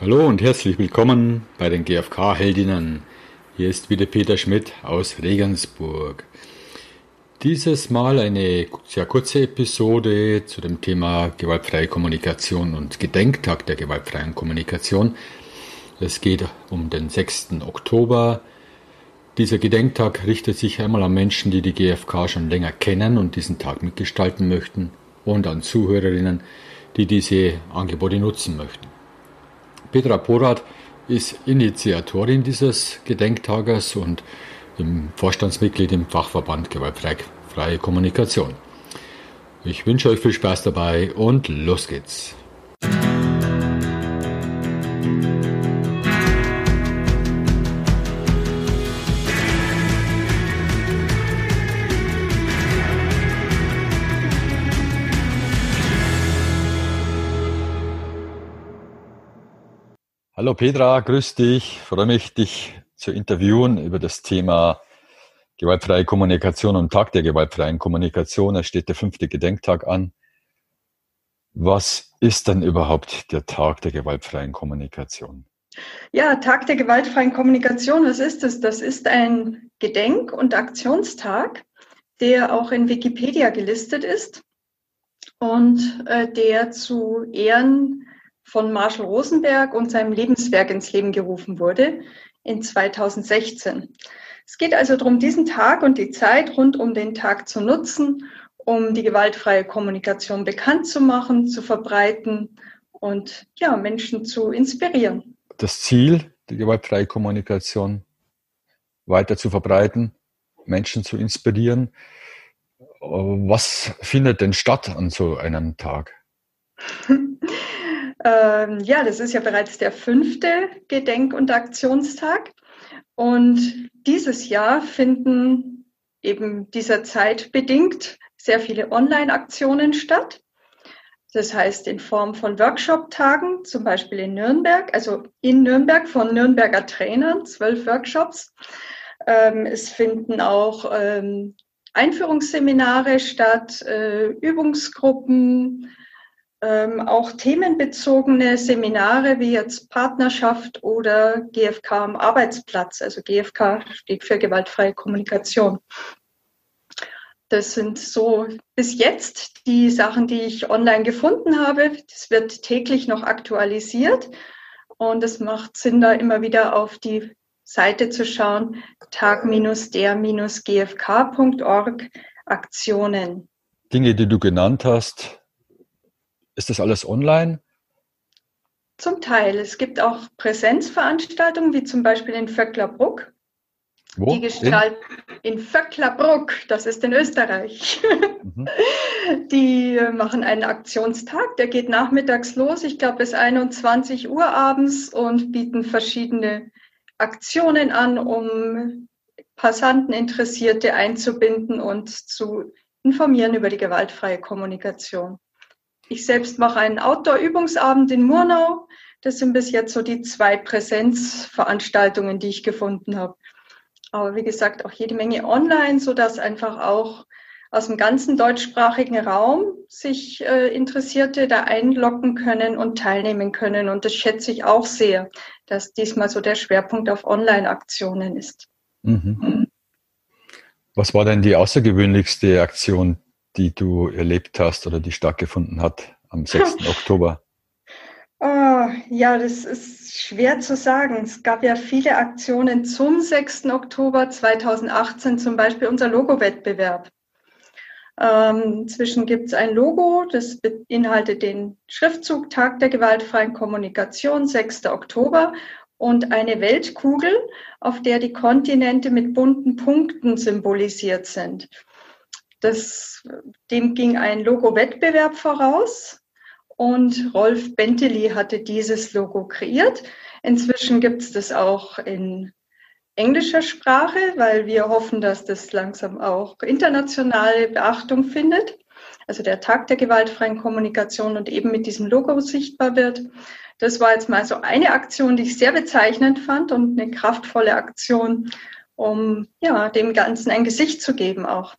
Hallo und herzlich willkommen bei den GfK-Heldinnen. Hier ist wieder Peter Schmidt aus Regensburg. Dieses Mal eine sehr kurze Episode zu dem Thema gewaltfreie Kommunikation und Gedenktag der gewaltfreien Kommunikation. Es geht um den 6. Oktober. Dieser Gedenktag richtet sich einmal an Menschen, die die GfK schon länger kennen und diesen Tag mitgestalten möchten und an Zuhörerinnen, die diese Angebote nutzen möchten. Petra Porat ist Initiatorin dieses Gedenktages und im Vorstandsmitglied im Fachverband Gewaltfreie Kommunikation. Ich wünsche euch viel Spaß dabei und los geht's. Hallo Petra, grüß dich. Freue mich, dich zu interviewen über das Thema gewaltfreie Kommunikation und Tag der gewaltfreien Kommunikation. Es steht der fünfte Gedenktag an. Was ist denn überhaupt der Tag der gewaltfreien Kommunikation? Ja, Tag der gewaltfreien Kommunikation, was ist das? Das ist ein Gedenk- und Aktionstag, der auch in Wikipedia gelistet ist und äh, der zu Ehren von Marshall Rosenberg und seinem Lebenswerk ins Leben gerufen wurde in 2016. Es geht also darum, diesen Tag und die Zeit rund um den Tag zu nutzen, um die gewaltfreie Kommunikation bekannt zu machen, zu verbreiten und ja, Menschen zu inspirieren. Das Ziel, die gewaltfreie Kommunikation weiter zu verbreiten, Menschen zu inspirieren. Was findet denn statt an so einem Tag? Ähm, ja, das ist ja bereits der fünfte Gedenk- und Aktionstag. Und dieses Jahr finden eben dieser Zeit bedingt sehr viele Online-Aktionen statt. Das heißt in Form von Workshop-Tagen, zum Beispiel in Nürnberg, also in Nürnberg von Nürnberger Trainern, zwölf Workshops. Ähm, es finden auch ähm, Einführungsseminare statt, äh, Übungsgruppen, ähm, auch themenbezogene Seminare wie jetzt Partnerschaft oder GFK am Arbeitsplatz. Also GFK steht für gewaltfreie Kommunikation. Das sind so bis jetzt die Sachen, die ich online gefunden habe. Das wird täglich noch aktualisiert und es macht Sinn, da immer wieder auf die Seite zu schauen, tag-der-gfk.org Aktionen. Dinge, die du genannt hast, ist das alles online? Zum Teil. Es gibt auch Präsenzveranstaltungen, wie zum Beispiel in Vöcklerbruck. Wo? Die gestalten in? in Vöcklerbruck, das ist in Österreich. Mhm. Die machen einen Aktionstag, der geht nachmittags los, ich glaube bis 21 Uhr abends und bieten verschiedene Aktionen an, um Passanten, Interessierte einzubinden und zu informieren über die gewaltfreie Kommunikation. Ich selbst mache einen Outdoor-Übungsabend in Murnau. Das sind bis jetzt so die zwei Präsenzveranstaltungen, die ich gefunden habe. Aber wie gesagt, auch jede Menge online, so dass einfach auch aus dem ganzen deutschsprachigen Raum sich äh, Interessierte da einloggen können und teilnehmen können. Und das schätze ich auch sehr, dass diesmal so der Schwerpunkt auf Online-Aktionen ist. Mhm. Was war denn die außergewöhnlichste Aktion, die du erlebt hast oder die stattgefunden hat am 6. Oktober? Oh, ja, das ist schwer zu sagen. Es gab ja viele Aktionen zum 6. Oktober 2018, zum Beispiel unser Logo-Wettbewerb. Ähm, inzwischen gibt es ein Logo, das beinhaltet den Schriftzug Tag der gewaltfreien Kommunikation, 6. Oktober, und eine Weltkugel, auf der die Kontinente mit bunten Punkten symbolisiert sind. Das, dem ging ein Logo-Wettbewerb voraus und Rolf Bentley hatte dieses Logo kreiert. Inzwischen gibt es das auch in englischer Sprache, weil wir hoffen, dass das langsam auch internationale Beachtung findet. Also der Tag der gewaltfreien Kommunikation und eben mit diesem Logo sichtbar wird. Das war jetzt mal so eine Aktion, die ich sehr bezeichnend fand und eine kraftvolle Aktion, um ja, dem Ganzen ein Gesicht zu geben auch.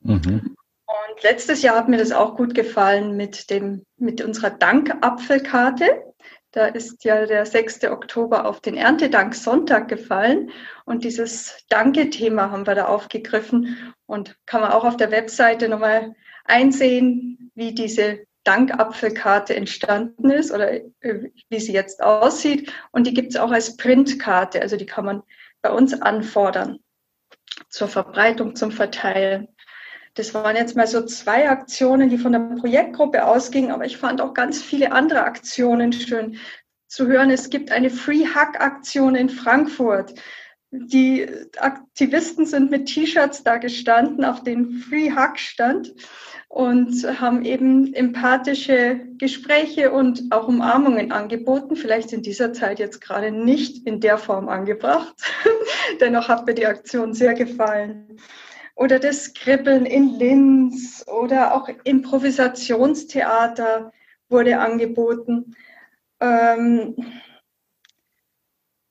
Mhm. Und letztes Jahr hat mir das auch gut gefallen mit dem, mit unserer Dankapfelkarte. Da ist ja der 6. Oktober auf den Erntedanksonntag gefallen und dieses Danke-Thema haben wir da aufgegriffen und kann man auch auf der Webseite nochmal einsehen, wie diese Dankapfelkarte entstanden ist oder äh, wie sie jetzt aussieht. Und die gibt es auch als Printkarte, also die kann man bei uns anfordern zur Verbreitung, zum Verteilen. Das waren jetzt mal so zwei Aktionen, die von der Projektgruppe ausgingen, aber ich fand auch ganz viele andere Aktionen schön zu hören. Es gibt eine Free Hug Aktion in Frankfurt. Die Aktivisten sind mit T-Shirts da gestanden, auf den Free Hug stand und haben eben empathische Gespräche und auch Umarmungen angeboten. Vielleicht in dieser Zeit jetzt gerade nicht in der Form angebracht. Dennoch hat mir die Aktion sehr gefallen. Oder das Skribbeln in Linz oder auch Improvisationstheater wurde angeboten. Ähm,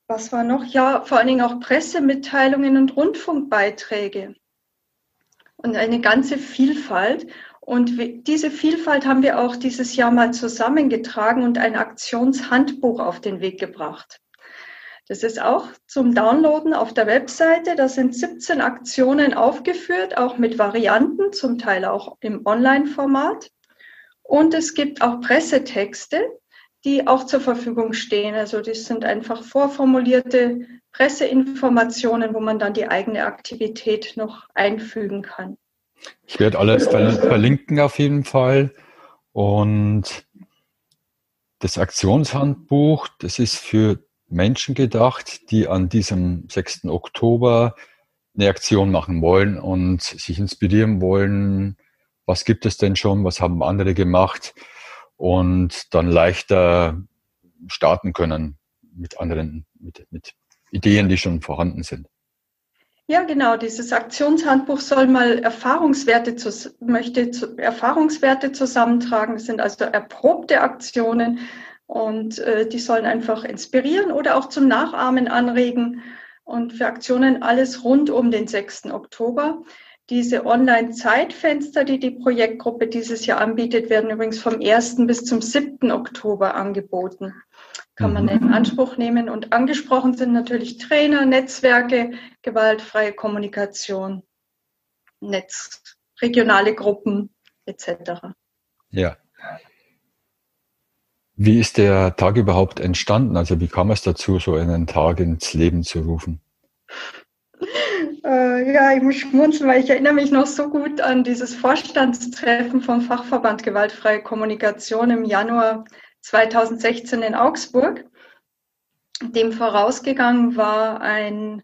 was war noch? Ja, vor allen Dingen auch Pressemitteilungen und Rundfunkbeiträge. Und eine ganze Vielfalt. Und diese Vielfalt haben wir auch dieses Jahr mal zusammengetragen und ein Aktionshandbuch auf den Weg gebracht. Das ist auch zum Downloaden auf der Webseite. Da sind 17 Aktionen aufgeführt, auch mit Varianten, zum Teil auch im Online-Format. Und es gibt auch Pressetexte, die auch zur Verfügung stehen. Also das sind einfach vorformulierte Presseinformationen, wo man dann die eigene Aktivität noch einfügen kann. Ich werde alles verlinken auf jeden Fall. Und das Aktionshandbuch, das ist für Menschen gedacht, die an diesem 6. Oktober eine Aktion machen wollen und sich inspirieren wollen. Was gibt es denn schon? Was haben andere gemacht? Und dann leichter starten können mit anderen, mit, mit Ideen, die schon vorhanden sind. Ja, genau. Dieses Aktionshandbuch soll mal Erfahrungswerte, möchte Erfahrungswerte zusammentragen. Das sind also erprobte Aktionen und äh, die sollen einfach inspirieren oder auch zum Nachahmen anregen. Und für Aktionen alles rund um den 6. Oktober. Diese Online-Zeitfenster, die die Projektgruppe dieses Jahr anbietet, werden übrigens vom 1. bis zum 7. Oktober angeboten kann man in Anspruch nehmen. Und angesprochen sind natürlich Trainer, Netzwerke, gewaltfreie Kommunikation, Netz, regionale Gruppen etc. Ja. Wie ist der Tag überhaupt entstanden? Also wie kam es dazu, so einen Tag ins Leben zu rufen? Äh, ja, ich muss schmunzeln, weil ich erinnere mich noch so gut an dieses Vorstandstreffen vom Fachverband Gewaltfreie Kommunikation im Januar 2016 in Augsburg. Dem vorausgegangen war ein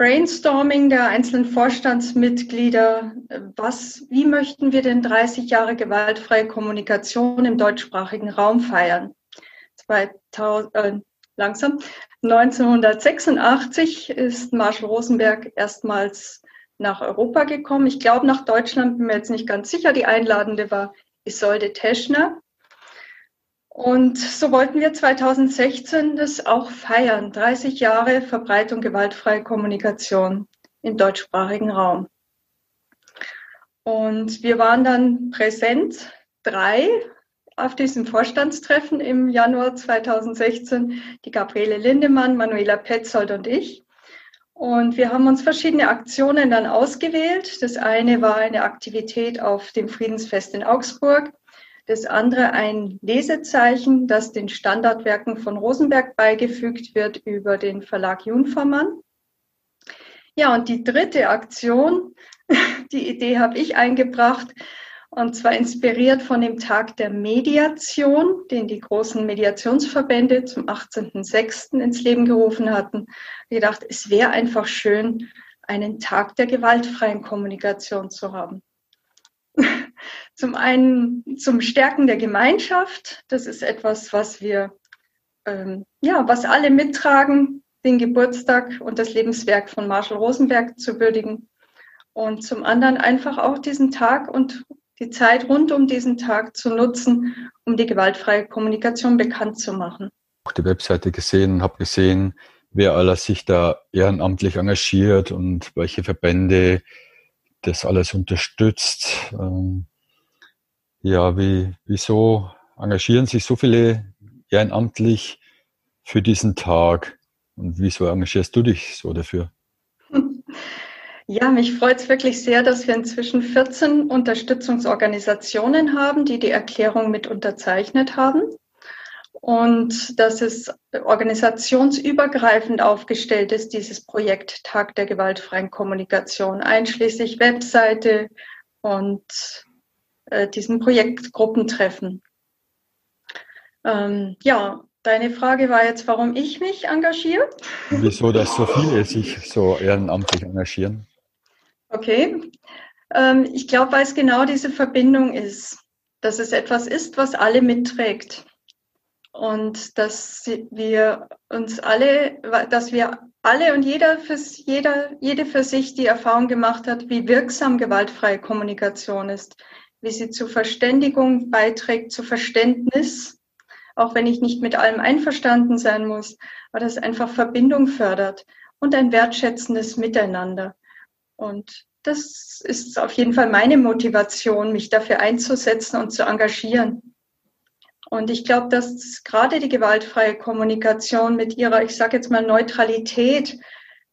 Brainstorming der einzelnen Vorstandsmitglieder. Was, wie möchten wir denn 30 Jahre gewaltfreie Kommunikation im deutschsprachigen Raum feiern? 2000, äh, langsam. 1986 ist Marshall Rosenberg erstmals nach Europa gekommen. Ich glaube nach Deutschland, bin mir jetzt nicht ganz sicher. Die Einladende war Isolde Teschner. Und so wollten wir 2016 das auch feiern. 30 Jahre Verbreitung gewaltfreie Kommunikation im deutschsprachigen Raum. Und wir waren dann präsent, drei auf diesem Vorstandstreffen im Januar 2016, die Gabriele Lindemann, Manuela Petzold und ich. Und wir haben uns verschiedene Aktionen dann ausgewählt. Das eine war eine Aktivität auf dem Friedensfest in Augsburg. Das andere ein Lesezeichen, das den Standardwerken von Rosenberg beigefügt wird über den Verlag Junfermann. Ja, und die dritte Aktion, die Idee habe ich eingebracht, und zwar inspiriert von dem Tag der Mediation, den die großen Mediationsverbände zum 18.06. ins Leben gerufen hatten. Ich gedacht, es wäre einfach schön, einen Tag der gewaltfreien Kommunikation zu haben. Zum einen zum Stärken der Gemeinschaft. Das ist etwas, was wir, ähm, ja, was alle mittragen, den Geburtstag und das Lebenswerk von Marshall Rosenberg zu würdigen. Und zum anderen einfach auch diesen Tag und die Zeit rund um diesen Tag zu nutzen, um die gewaltfreie Kommunikation bekannt zu machen. Auch die Webseite gesehen, habe gesehen, wer alles sich da ehrenamtlich engagiert und welche Verbände das alles unterstützt. Ähm, ja, wie, wieso engagieren sich so viele ehrenamtlich für diesen Tag? Und wieso engagierst du dich so dafür? Ja, mich freut es wirklich sehr, dass wir inzwischen 14 Unterstützungsorganisationen haben, die die Erklärung mit unterzeichnet haben. Und dass es organisationsübergreifend aufgestellt ist, dieses Projekt Tag der gewaltfreien Kommunikation, einschließlich Webseite und äh, diesen Projektgruppentreffen. Ähm, ja, deine Frage war jetzt, warum ich mich engagiere. Wieso, dass so viele sich so ehrenamtlich engagieren? Okay. Ähm, ich glaube, weil es genau diese Verbindung ist, dass es etwas ist, was alle mitträgt. Und dass wir uns alle, dass wir alle und jeder für, jeder, jede für sich die Erfahrung gemacht hat, wie wirksam gewaltfreie Kommunikation ist, wie sie zu Verständigung beiträgt, zu Verständnis, auch wenn ich nicht mit allem einverstanden sein muss, aber das einfach Verbindung fördert und ein wertschätzendes Miteinander. Und das ist auf jeden Fall meine Motivation, mich dafür einzusetzen und zu engagieren. Und ich glaube, dass gerade die gewaltfreie Kommunikation mit ihrer, ich sage jetzt mal, Neutralität,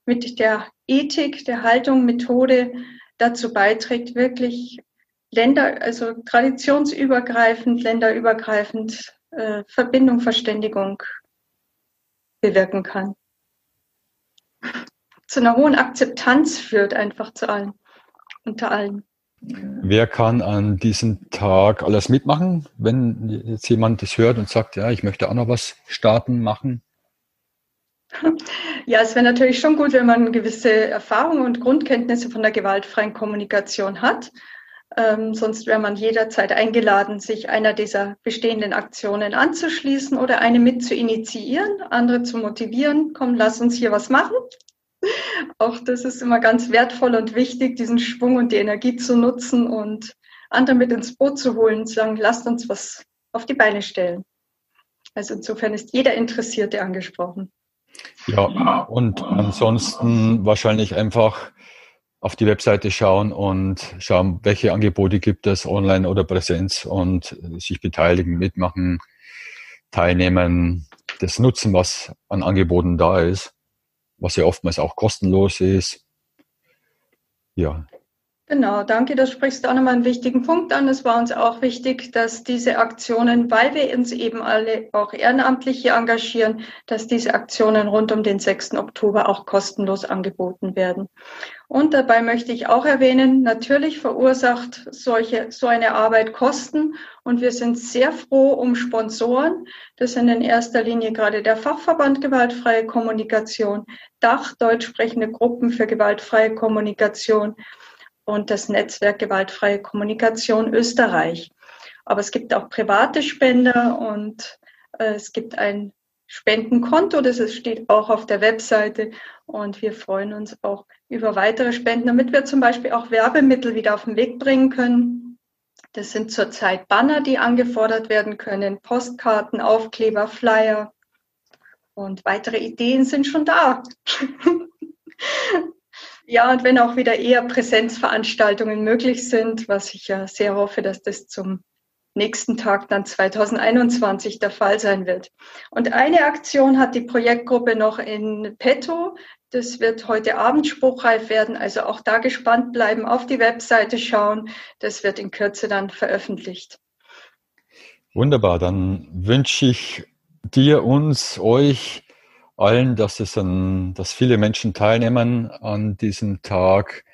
mit der Ethik, der Haltung, Methode dazu beiträgt, wirklich Länder, also traditionsübergreifend, länderübergreifend äh, Verbindung, Verständigung bewirken kann zu einer hohen Akzeptanz führt, einfach zu allen, unter allen. Wer kann an diesem Tag alles mitmachen, wenn jetzt jemand das hört und sagt, ja, ich möchte auch noch was starten, machen? Ja, es wäre natürlich schon gut, wenn man gewisse Erfahrungen und Grundkenntnisse von der gewaltfreien Kommunikation hat. Ähm, sonst wäre man jederzeit eingeladen, sich einer dieser bestehenden Aktionen anzuschließen oder eine mit zu initiieren, andere zu motivieren. Komm, lass uns hier was machen. Auch das ist immer ganz wertvoll und wichtig, diesen Schwung und die Energie zu nutzen und andere mit ins Boot zu holen und zu sagen, lasst uns was auf die Beine stellen. Also insofern ist jeder Interessierte angesprochen. Ja, und ansonsten wahrscheinlich einfach auf die Webseite schauen und schauen, welche Angebote gibt es online oder Präsenz und sich beteiligen, mitmachen, teilnehmen, das nutzen, was an Angeboten da ist was ja oftmals auch kostenlos ist. Ja. Genau, danke. Das sprichst du auch nochmal einen wichtigen Punkt an. Es war uns auch wichtig, dass diese Aktionen, weil wir uns eben alle auch ehrenamtlich hier engagieren, dass diese Aktionen rund um den 6. Oktober auch kostenlos angeboten werden. Und dabei möchte ich auch erwähnen, natürlich verursacht solche, so eine Arbeit Kosten. Und wir sind sehr froh um Sponsoren. Das sind in erster Linie gerade der Fachverband Gewaltfreie Kommunikation, Dach, deutsch sprechende Gruppen für gewaltfreie Kommunikation und das Netzwerk Gewaltfreie Kommunikation Österreich. Aber es gibt auch private Spender und äh, es gibt ein Spendenkonto, das steht auch auf der Webseite und wir freuen uns auch über weitere Spenden, damit wir zum Beispiel auch Werbemittel wieder auf den Weg bringen können. Das sind zurzeit Banner, die angefordert werden können, Postkarten, Aufkleber, Flyer und weitere Ideen sind schon da. ja, und wenn auch wieder eher Präsenzveranstaltungen möglich sind, was ich ja sehr hoffe, dass das zum nächsten Tag dann 2021 der Fall sein wird. Und eine Aktion hat die Projektgruppe noch in petto. Das wird heute Abend spruchreif werden. Also auch da gespannt bleiben, auf die Webseite schauen. Das wird in Kürze dann veröffentlicht. Wunderbar. Dann wünsche ich dir, uns, euch allen, dass es ein, dass viele Menschen teilnehmen an diesem Tag,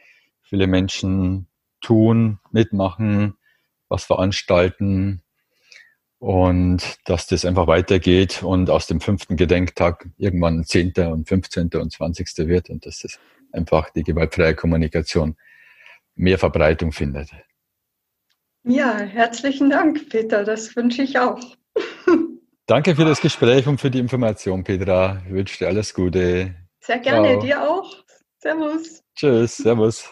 viele Menschen tun, mitmachen, was veranstalten und dass das einfach weitergeht und aus dem fünften Gedenktag irgendwann 10. und 15. und 20. wird und dass das einfach die gewaltfreie Kommunikation mehr Verbreitung findet. Ja, herzlichen Dank, Peter. Das wünsche ich auch. Danke für das Gespräch und für die Information, Petra. Ich wünsche dir alles Gute. Sehr gerne, Ciao. dir auch. Servus. Tschüss, Servus.